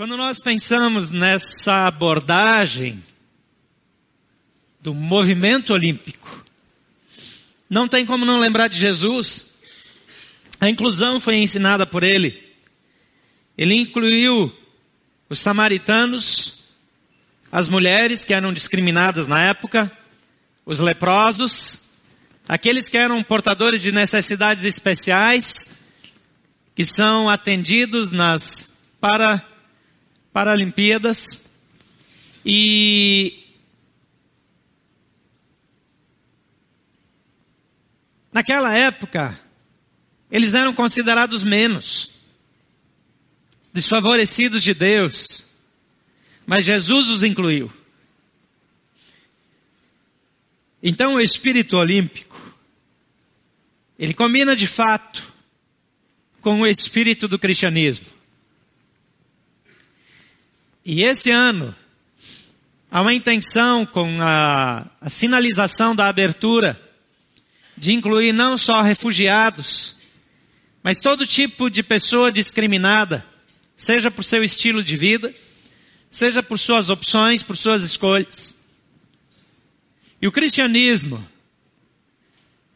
Quando nós pensamos nessa abordagem do movimento olímpico, não tem como não lembrar de Jesus. A inclusão foi ensinada por ele. Ele incluiu os samaritanos, as mulheres que eram discriminadas na época, os leprosos, aqueles que eram portadores de necessidades especiais, que são atendidos nas para Paralimpíadas. E naquela época, eles eram considerados menos, desfavorecidos de Deus, mas Jesus os incluiu. Então o espírito olímpico, ele combina de fato com o espírito do cristianismo. E esse ano, há uma intenção com a, a sinalização da abertura de incluir não só refugiados, mas todo tipo de pessoa discriminada, seja por seu estilo de vida, seja por suas opções, por suas escolhas. E o cristianismo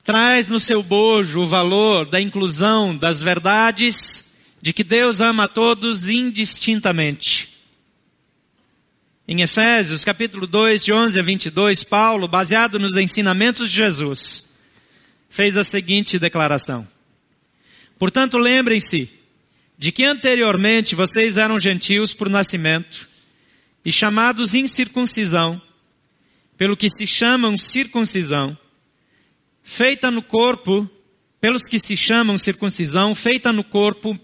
traz no seu bojo o valor da inclusão das verdades de que Deus ama a todos indistintamente. Em Efésios, capítulo 2, de 11 a 22, Paulo, baseado nos ensinamentos de Jesus, fez a seguinte declaração: Portanto, lembrem-se de que anteriormente vocês eram gentios por nascimento e chamados incircuncisão, pelo que se chamam circuncisão, feita no corpo, pelos que se chamam circuncisão, feita no corpo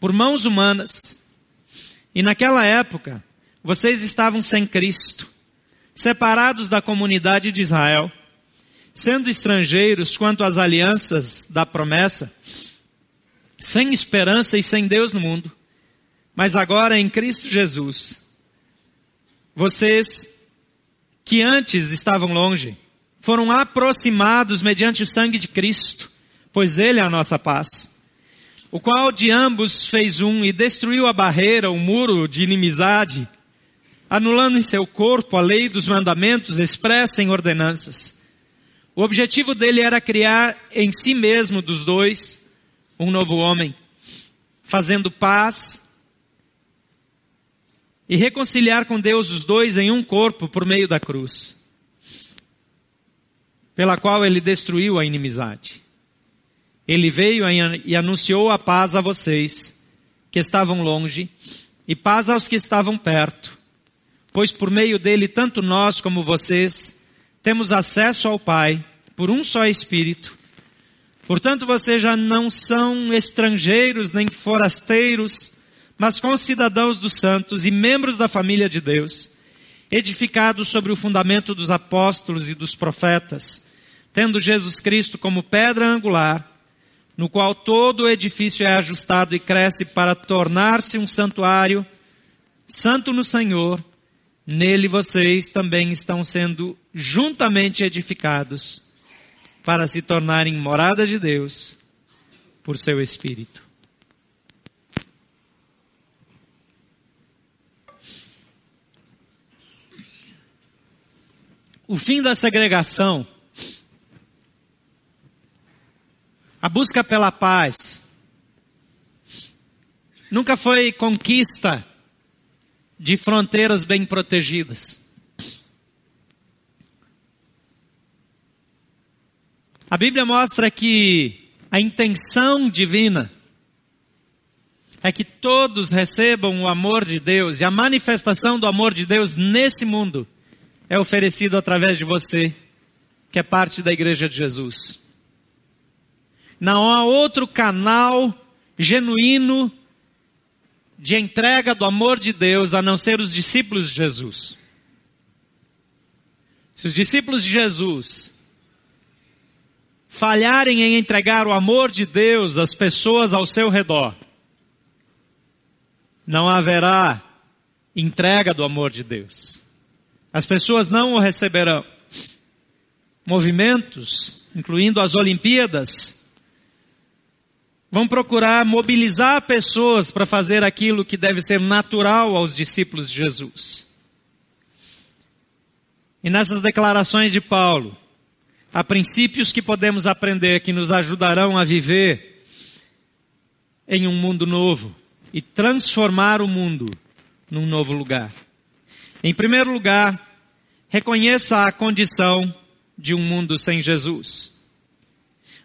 por mãos humanas. E naquela época, vocês estavam sem Cristo, separados da comunidade de Israel, sendo estrangeiros quanto às alianças da promessa, sem esperança e sem Deus no mundo. Mas agora em Cristo Jesus, vocês que antes estavam longe, foram aproximados mediante o sangue de Cristo, pois Ele é a nossa paz, o qual de ambos fez um e destruiu a barreira, o muro de inimizade, anulando em seu corpo a lei dos mandamentos expressa em ordenanças. O objetivo dele era criar em si mesmo dos dois um novo homem, fazendo paz e reconciliar com Deus os dois em um corpo por meio da cruz, pela qual ele destruiu a inimizade. Ele veio e anunciou a paz a vocês que estavam longe e paz aos que estavam perto pois por meio dele, tanto nós como vocês, temos acesso ao Pai por um só Espírito. Portanto, vocês já não são estrangeiros nem forasteiros, mas concidadãos dos santos e membros da família de Deus, edificados sobre o fundamento dos apóstolos e dos profetas, tendo Jesus Cristo como pedra angular, no qual todo o edifício é ajustado e cresce para tornar-se um santuário santo no Senhor Nele vocês também estão sendo juntamente edificados para se tornarem morada de Deus por seu Espírito. O fim da segregação, a busca pela paz, nunca foi conquista de fronteiras bem protegidas. A Bíblia mostra que a intenção divina é que todos recebam o amor de Deus e a manifestação do amor de Deus nesse mundo é oferecido através de você, que é parte da Igreja de Jesus. Não há outro canal genuíno de entrega do amor de Deus a não ser os discípulos de Jesus. Se os discípulos de Jesus falharem em entregar o amor de Deus às pessoas ao seu redor, não haverá entrega do amor de Deus. As pessoas não o receberão. Movimentos, incluindo as Olimpíadas, vão procurar mobilizar pessoas para fazer aquilo que deve ser natural aos discípulos de Jesus. E nessas declarações de Paulo, há princípios que podemos aprender que nos ajudarão a viver em um mundo novo e transformar o mundo num novo lugar. Em primeiro lugar, reconheça a condição de um mundo sem Jesus.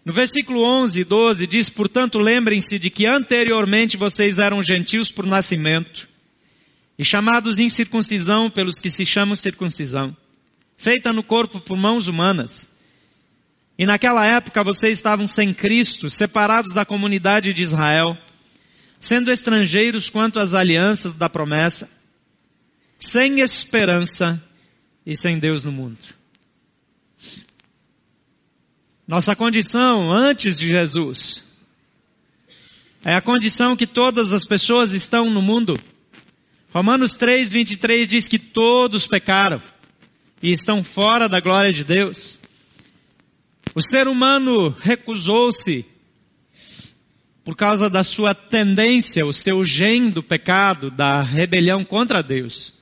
No versículo 11 e 12 diz: Portanto, lembrem-se de que anteriormente vocês eram gentios por nascimento e chamados incircuncisão pelos que se chamam circuncisão, feita no corpo por mãos humanas. E naquela época vocês estavam sem Cristo, separados da comunidade de Israel, sendo estrangeiros quanto às alianças da promessa, sem esperança e sem Deus no mundo. Nossa condição antes de Jesus é a condição que todas as pessoas estão no mundo. Romanos 3, 23 diz que todos pecaram e estão fora da glória de Deus. O ser humano recusou-se por causa da sua tendência, o seu gene do pecado, da rebelião contra Deus.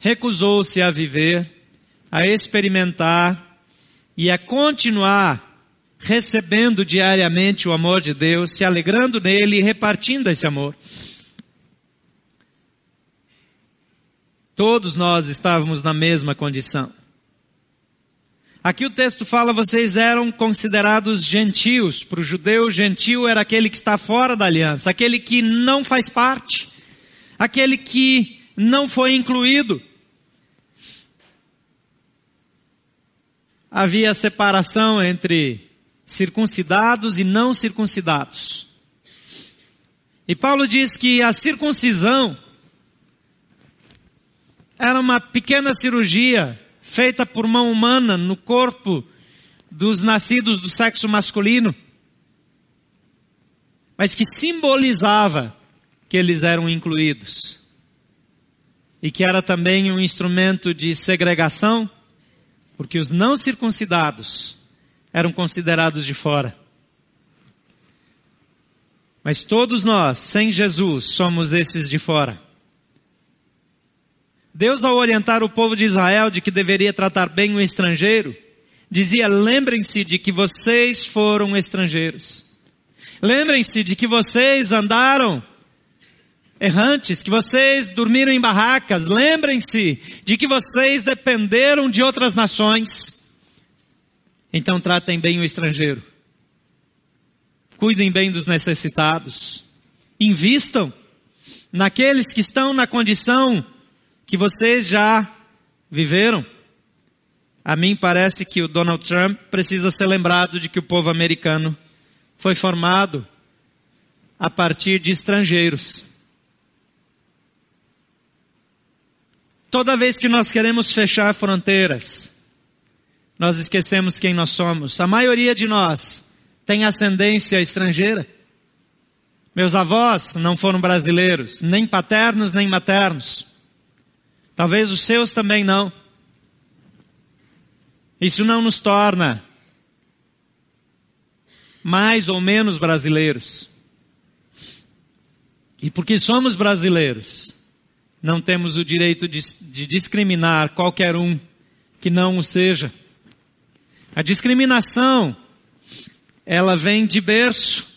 Recusou-se a viver, a experimentar e a continuar recebendo diariamente o amor de Deus, se alegrando nele e repartindo esse amor. Todos nós estávamos na mesma condição. Aqui o texto fala, vocês eram considerados gentios. Para o judeu, gentio era aquele que está fora da aliança, aquele que não faz parte, aquele que não foi incluído. Havia separação entre circuncidados e não circuncidados. E Paulo diz que a circuncisão era uma pequena cirurgia feita por mão humana no corpo dos nascidos do sexo masculino, mas que simbolizava que eles eram incluídos e que era também um instrumento de segregação porque os não circuncidados eram considerados de fora. Mas todos nós, sem Jesus, somos esses de fora. Deus, ao orientar o povo de Israel de que deveria tratar bem o estrangeiro, dizia: lembrem-se de que vocês foram estrangeiros. Lembrem-se de que vocês andaram errantes, que vocês dormiram em barracas, lembrem-se de que vocês dependeram de outras nações. Então tratem bem o estrangeiro. Cuidem bem dos necessitados. Invistam naqueles que estão na condição que vocês já viveram. A mim parece que o Donald Trump precisa ser lembrado de que o povo americano foi formado a partir de estrangeiros. Toda vez que nós queremos fechar fronteiras, nós esquecemos quem nós somos. A maioria de nós tem ascendência estrangeira. Meus avós não foram brasileiros, nem paternos nem maternos. Talvez os seus também não. Isso não nos torna mais ou menos brasileiros. E porque somos brasileiros, não temos o direito de, de discriminar qualquer um que não o seja. A discriminação, ela vem de berço.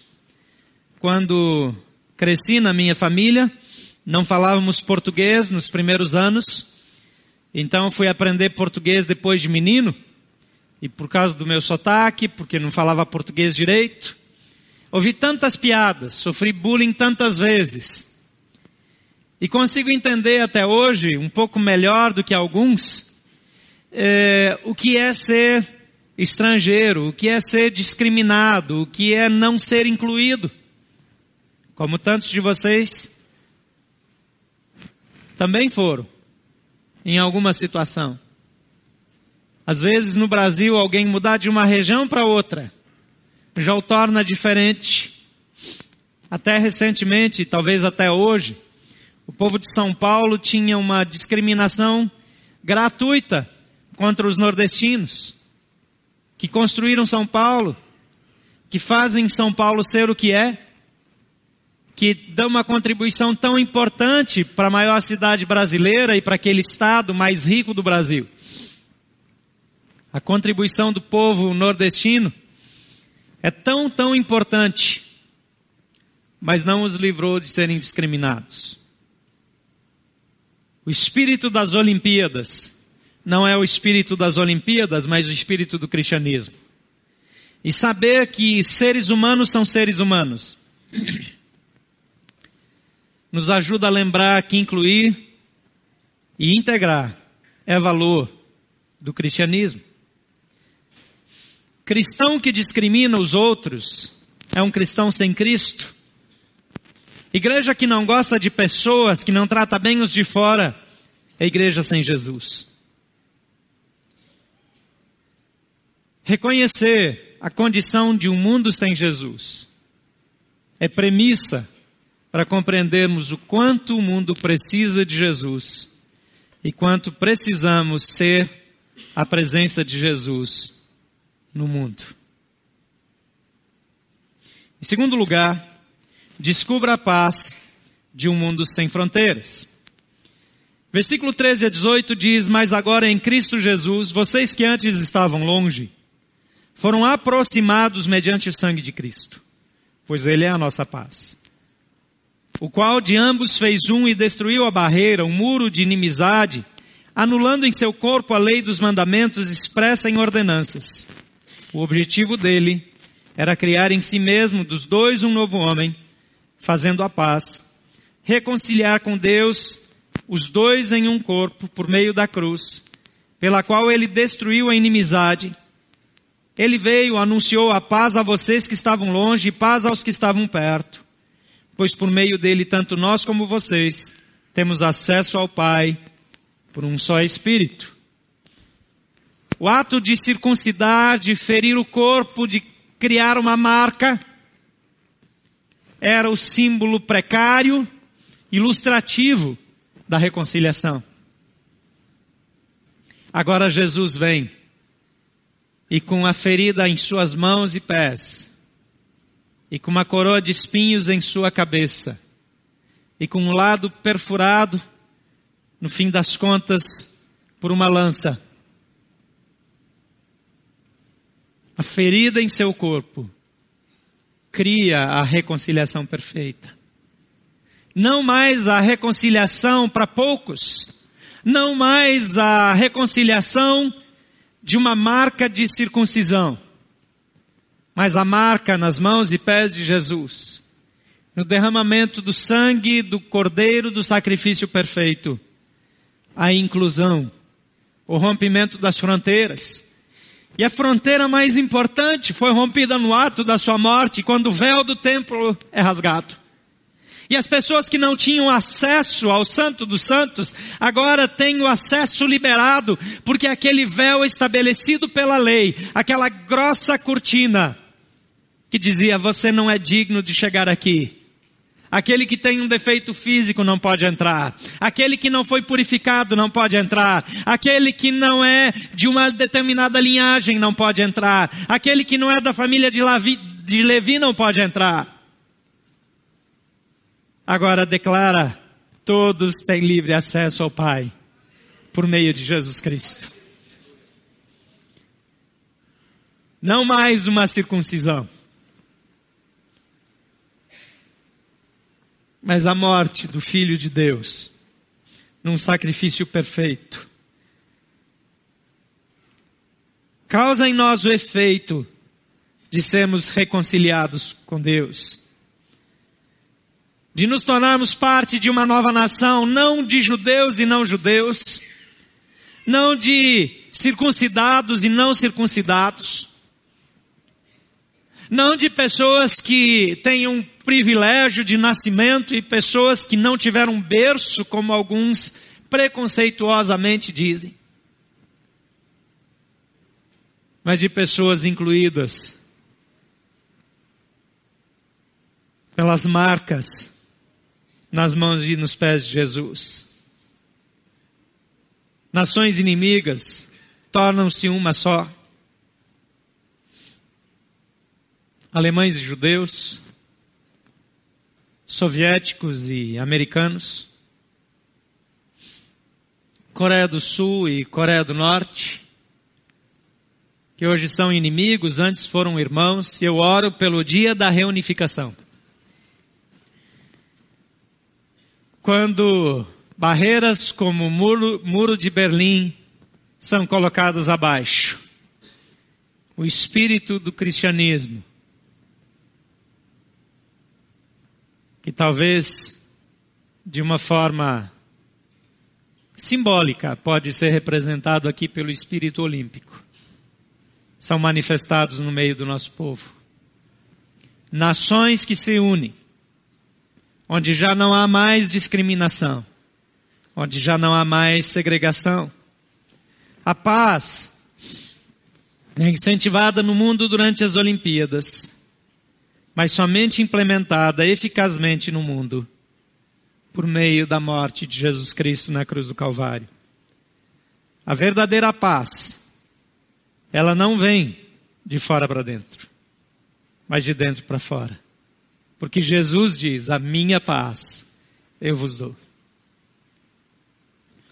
Quando cresci na minha família, não falávamos português nos primeiros anos, então fui aprender português depois de menino, e por causa do meu sotaque, porque não falava português direito, ouvi tantas piadas, sofri bullying tantas vezes, e consigo entender até hoje, um pouco melhor do que alguns, é, o que é ser estrangeiro, o que é ser discriminado, o que é não ser incluído. Como tantos de vocês também foram, em alguma situação. Às vezes no Brasil alguém mudar de uma região para outra já o torna diferente. Até recentemente, talvez até hoje, o povo de São Paulo tinha uma discriminação gratuita contra os nordestinos, que construíram São Paulo, que fazem São Paulo ser o que é, que dão uma contribuição tão importante para a maior cidade brasileira e para aquele estado mais rico do Brasil. A contribuição do povo nordestino é tão, tão importante, mas não os livrou de serem discriminados. O espírito das Olimpíadas não é o espírito das Olimpíadas, mas o espírito do cristianismo. E saber que seres humanos são seres humanos nos ajuda a lembrar que incluir e integrar é valor do cristianismo. Cristão que discrimina os outros é um cristão sem Cristo. Igreja que não gosta de pessoas, que não trata bem os de fora, é igreja sem Jesus. Reconhecer a condição de um mundo sem Jesus é premissa para compreendermos o quanto o mundo precisa de Jesus e quanto precisamos ser a presença de Jesus no mundo. Em segundo lugar, descubra a paz de um mundo sem fronteiras. Versículo 13 a 18 diz: Mas agora em Cristo Jesus, vocês que antes estavam longe, foram aproximados mediante o sangue de Cristo, pois Ele é a nossa paz. O qual de ambos fez um e destruiu a barreira, um muro de inimizade, anulando em seu corpo a lei dos mandamentos expressa em ordenanças. O objetivo dele era criar em si mesmo dos dois um novo homem, fazendo a paz, reconciliar com Deus os dois em um corpo por meio da cruz, pela qual ele destruiu a inimizade. Ele veio, anunciou a paz a vocês que estavam longe e paz aos que estavam perto, pois por meio dele tanto nós como vocês temos acesso ao Pai por um só Espírito. O ato de circuncidar, de ferir o corpo, de criar uma marca, era o símbolo precário, ilustrativo da reconciliação. Agora Jesus vem e com a ferida em suas mãos e pés, e com uma coroa de espinhos em sua cabeça, e com um lado perfurado, no fim das contas, por uma lança. A ferida em seu corpo cria a reconciliação perfeita. Não mais a reconciliação para poucos, não mais a reconciliação de uma marca de circuncisão, mas a marca nas mãos e pés de Jesus, no derramamento do sangue do Cordeiro do sacrifício perfeito, a inclusão, o rompimento das fronteiras. E a fronteira mais importante foi rompida no ato da sua morte, quando o véu do templo é rasgado. E as pessoas que não tinham acesso ao Santo dos Santos, agora têm o acesso liberado, porque aquele véu estabelecido pela lei, aquela grossa cortina, que dizia: Você não é digno de chegar aqui. Aquele que tem um defeito físico não pode entrar. Aquele que não foi purificado não pode entrar. Aquele que não é de uma determinada linhagem não pode entrar. Aquele que não é da família de Levi, de Levi não pode entrar. Agora declara: todos têm livre acesso ao Pai por meio de Jesus Cristo. Não mais uma circuncisão, mas a morte do Filho de Deus num sacrifício perfeito. Causa em nós o efeito de sermos reconciliados com Deus de nos tornarmos parte de uma nova nação, não de judeus e não judeus, não de circuncidados e não circuncidados, não de pessoas que têm um privilégio de nascimento e pessoas que não tiveram berço, como alguns preconceituosamente dizem, mas de pessoas incluídas pelas marcas nas mãos e nos pés de Jesus. Nações inimigas tornam-se uma só. Alemães e judeus, soviéticos e americanos, Coreia do Sul e Coreia do Norte, que hoje são inimigos, antes foram irmãos, e eu oro pelo dia da reunificação. Quando barreiras como o muro, muro de Berlim são colocadas abaixo, o espírito do cristianismo, que talvez de uma forma simbólica pode ser representado aqui pelo espírito olímpico, são manifestados no meio do nosso povo. Nações que se unem, onde já não há mais discriminação, onde já não há mais segregação. A paz é incentivada no mundo durante as Olimpíadas, mas somente implementada eficazmente no mundo por meio da morte de Jesus Cristo na cruz do Calvário. A verdadeira paz, ela não vem de fora para dentro, mas de dentro para fora. Porque Jesus diz: A minha paz eu vos dou.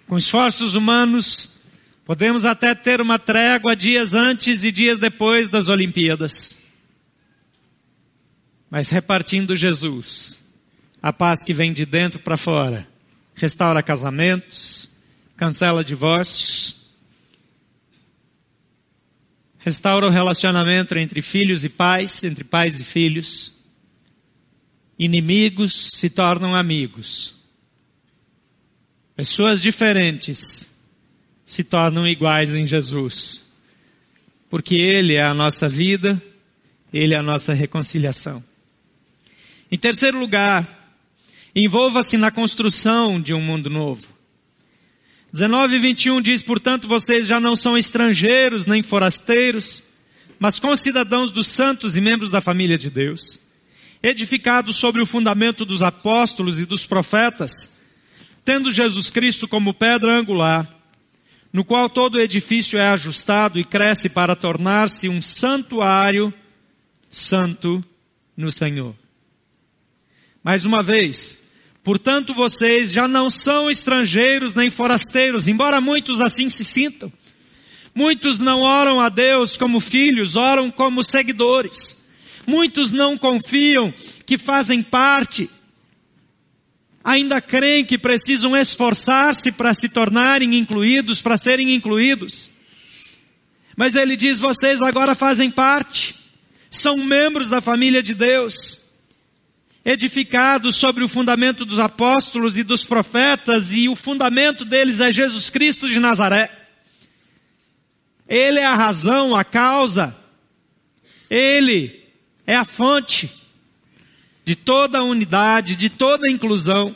Com esforços humanos, podemos até ter uma trégua dias antes e dias depois das Olimpíadas. Mas repartindo Jesus, a paz que vem de dentro para fora, restaura casamentos, cancela divórcios, restaura o relacionamento entre filhos e pais, entre pais e filhos. Inimigos se tornam amigos. Pessoas diferentes se tornam iguais em Jesus. Porque Ele é a nossa vida, Ele é a nossa reconciliação. Em terceiro lugar, envolva-se na construção de um mundo novo. 19 e 21 diz: Portanto, vocês já não são estrangeiros nem forasteiros, mas concidadãos dos santos e membros da família de Deus, edificados sobre o fundamento dos apóstolos e dos profetas tendo Jesus Cristo como pedra angular, no qual todo edifício é ajustado e cresce para tornar-se um santuário santo no Senhor. Mais uma vez, portanto vocês já não são estrangeiros nem forasteiros, embora muitos assim se sintam. Muitos não oram a Deus como filhos, oram como seguidores. Muitos não confiam que fazem parte ainda creem que precisam esforçar-se para se tornarem incluídos, para serem incluídos. Mas ele diz: vocês agora fazem parte, são membros da família de Deus, edificados sobre o fundamento dos apóstolos e dos profetas, e o fundamento deles é Jesus Cristo de Nazaré. Ele é a razão, a causa, ele é a fonte de toda a unidade, de toda a inclusão.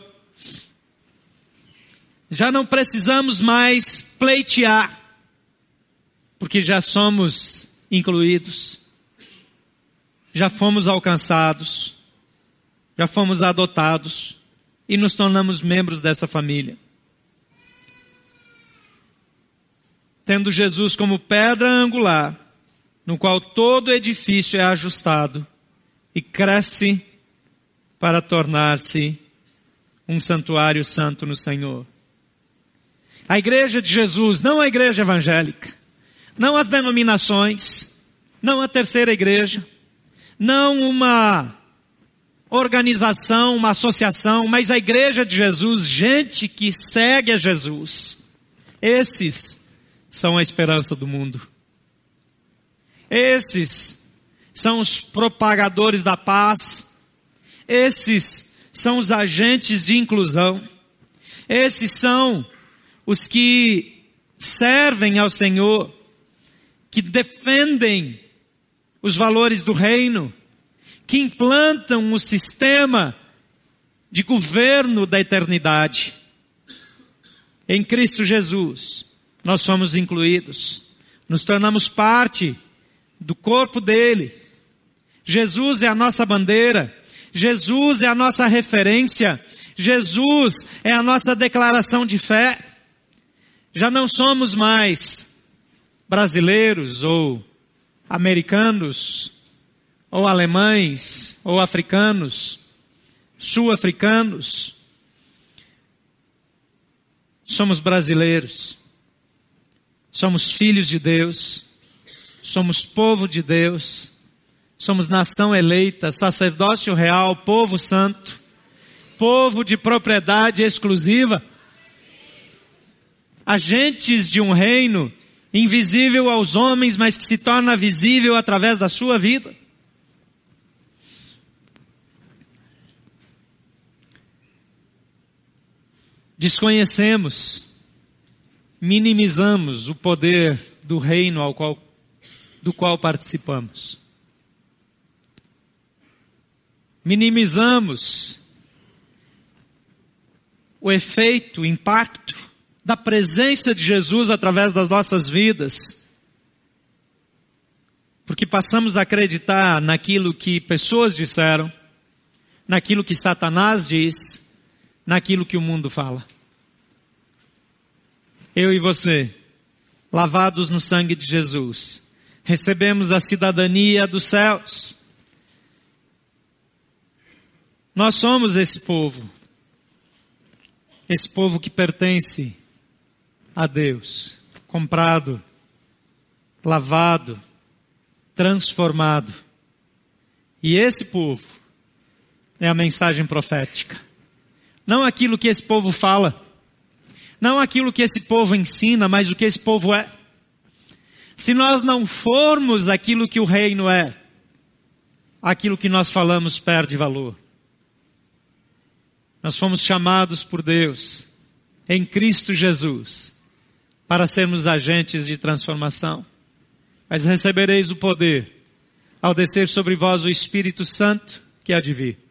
Já não precisamos mais pleitear, porque já somos incluídos, já fomos alcançados, já fomos adotados e nos tornamos membros dessa família. Tendo Jesus como pedra angular, no qual todo edifício é ajustado e cresce para tornar-se um santuário santo no Senhor. A igreja de Jesus, não a igreja evangélica, não as denominações, não a terceira igreja, não uma organização, uma associação, mas a igreja de Jesus, gente que segue a Jesus. Esses são a esperança do mundo. Esses são os propagadores da paz, esses são os agentes de inclusão. Esses são os que servem ao Senhor, que defendem os valores do reino, que implantam o sistema de governo da eternidade. Em Cristo Jesus, nós somos incluídos, nos tornamos parte do corpo dele. Jesus é a nossa bandeira, Jesus é a nossa referência, Jesus é a nossa declaração de fé. Já não somos mais brasileiros ou americanos ou alemães, ou africanos, sul-africanos. Somos brasileiros. Somos filhos de Deus. Somos povo de Deus. Somos nação eleita, sacerdócio real, povo santo, povo de propriedade exclusiva, agentes de um reino invisível aos homens, mas que se torna visível através da sua vida. Desconhecemos, minimizamos o poder do reino ao qual, do qual participamos. Minimizamos o efeito, o impacto da presença de Jesus através das nossas vidas. Porque passamos a acreditar naquilo que pessoas disseram, naquilo que Satanás diz, naquilo que o mundo fala. Eu e você, lavados no sangue de Jesus, recebemos a cidadania dos céus. Nós somos esse povo, esse povo que pertence a Deus, comprado, lavado, transformado. E esse povo é a mensagem profética. Não aquilo que esse povo fala, não aquilo que esse povo ensina, mas o que esse povo é. Se nós não formos aquilo que o reino é, aquilo que nós falamos perde valor. Nós fomos chamados por Deus em Cristo Jesus para sermos agentes de transformação. Mas recebereis o poder ao descer sobre vós o Espírito Santo que há de vir.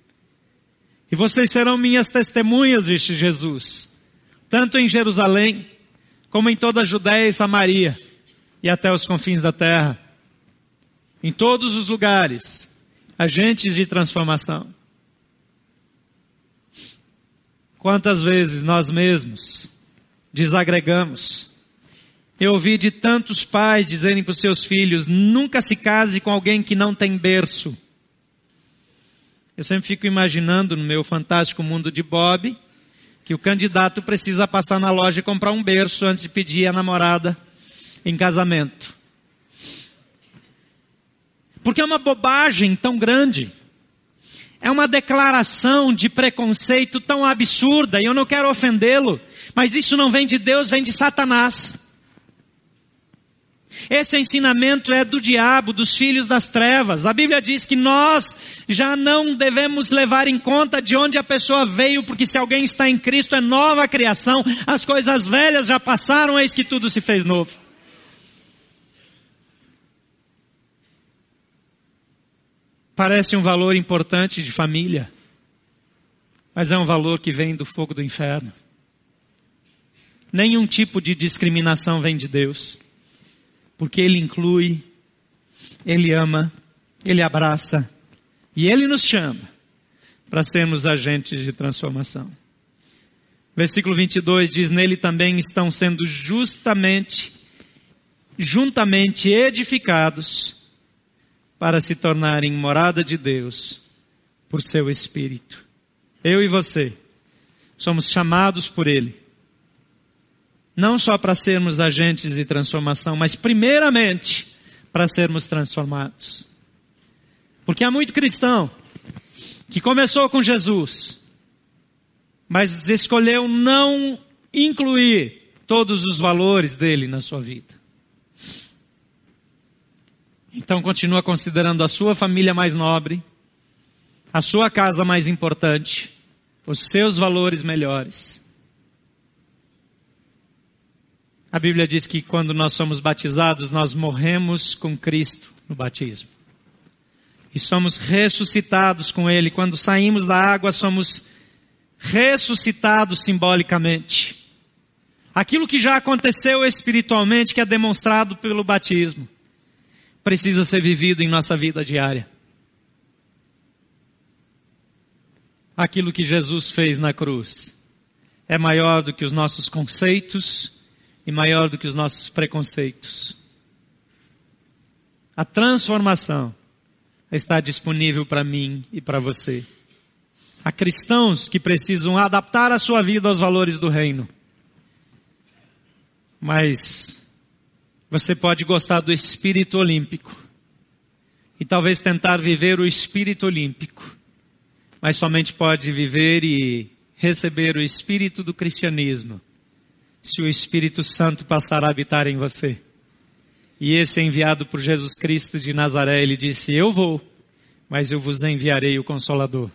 E vocês serão minhas testemunhas, disse Jesus, tanto em Jerusalém, como em toda a Judéia e Samaria, e até os confins da terra. Em todos os lugares, agentes de transformação. Quantas vezes nós mesmos desagregamos eu ouvi de tantos pais dizerem para os seus filhos: nunca se case com alguém que não tem berço. Eu sempre fico imaginando no meu fantástico mundo de Bob que o candidato precisa passar na loja e comprar um berço antes de pedir a namorada em casamento. Porque é uma bobagem tão grande. É uma declaração de preconceito tão absurda e eu não quero ofendê-lo, mas isso não vem de Deus, vem de Satanás. Esse ensinamento é do diabo, dos filhos das trevas. A Bíblia diz que nós já não devemos levar em conta de onde a pessoa veio, porque se alguém está em Cristo é nova criação, as coisas velhas já passaram, eis que tudo se fez novo. Parece um valor importante de família, mas é um valor que vem do fogo do inferno. Nenhum tipo de discriminação vem de Deus porque Ele inclui, Ele ama, Ele abraça e Ele nos chama para sermos agentes de transformação. Versículo 22 diz: Nele também estão sendo justamente, juntamente edificados para se tornarem morada de Deus por seu Espírito. Eu e você somos chamados por Ele não só para sermos agentes de transformação, mas primeiramente para sermos transformados. Porque há muito cristão que começou com Jesus, mas escolheu não incluir todos os valores dele na sua vida. Então continua considerando a sua família mais nobre, a sua casa mais importante, os seus valores melhores A Bíblia diz que quando nós somos batizados, nós morremos com Cristo no batismo. E somos ressuscitados com Ele. Quando saímos da água, somos ressuscitados simbolicamente. Aquilo que já aconteceu espiritualmente, que é demonstrado pelo batismo, precisa ser vivido em nossa vida diária. Aquilo que Jesus fez na cruz é maior do que os nossos conceitos, e maior do que os nossos preconceitos. A transformação está disponível para mim e para você. Há cristãos que precisam adaptar a sua vida aos valores do reino. Mas você pode gostar do espírito olímpico e talvez tentar viver o espírito olímpico, mas somente pode viver e receber o espírito do cristianismo se o Espírito Santo passar a habitar em você. E esse enviado por Jesus Cristo de Nazaré, ele disse: Eu vou, mas eu vos enviarei o Consolador.